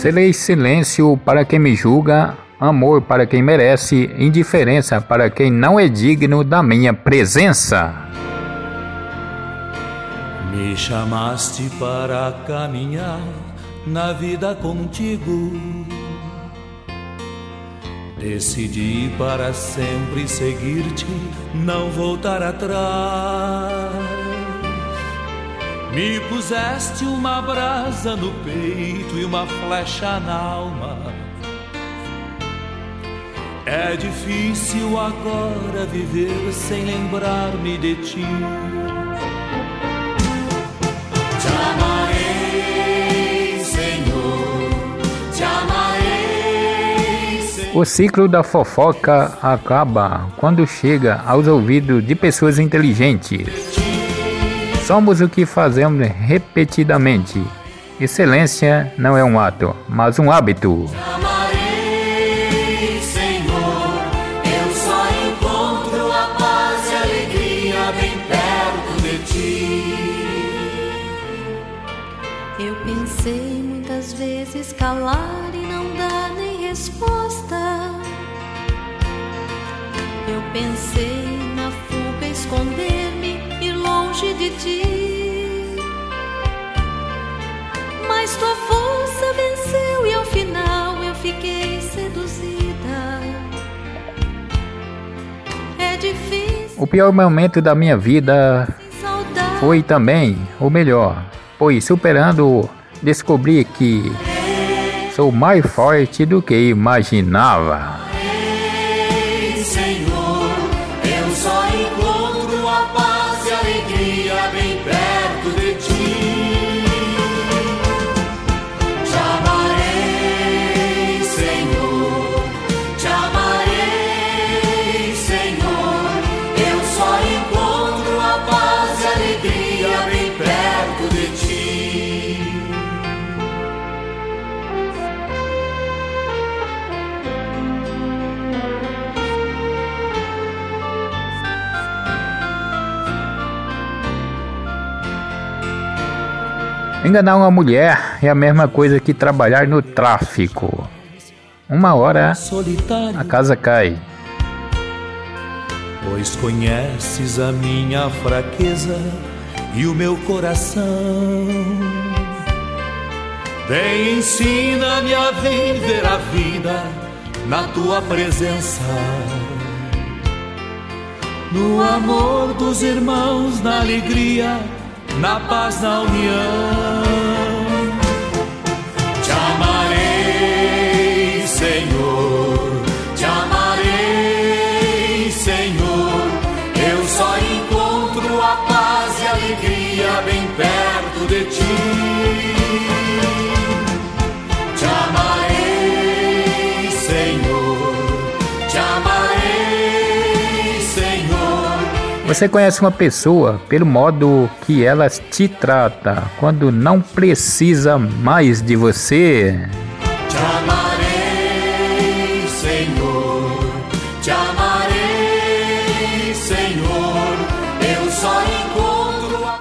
Serei silêncio para quem me julga, amor para quem merece, indiferença para quem não é digno da minha presença. Me chamaste para caminhar na vida contigo. Decidi para sempre seguir-te, não voltar atrás. Me puseste uma brasa no peito e uma flecha na alma. É difícil agora viver sem lembrar-me de ti. Te amarei, Senhor, te amarei. Senhor. O ciclo da fofoca acaba quando chega aos ouvidos de pessoas inteligentes. Somos o que fazemos repetidamente. Excelência não é um ato, mas um hábito. Eu pensei muitas vezes calar e não dar nem resposta. Eu pensei O pior momento da minha vida foi também o melhor, pois superando descobri que sou mais forte do que imaginava. Senhor, eu só encontro a paz e alegria bem perto de ti. Enganar uma mulher é a mesma coisa que trabalhar no tráfico. Uma hora a casa cai. Pois conheces a minha fraqueza e o meu coração. Vem, ensina-me a viver a vida na tua presença. No amor dos irmãos, na alegria, na paz, na união. Te amarei, Senhor. Te amarei, Senhor. Eu só encontro a paz e a alegria bem perto de ti. Você conhece uma pessoa pelo modo que ela te trata quando não precisa mais de você? Te amarei, Senhor, te amarei.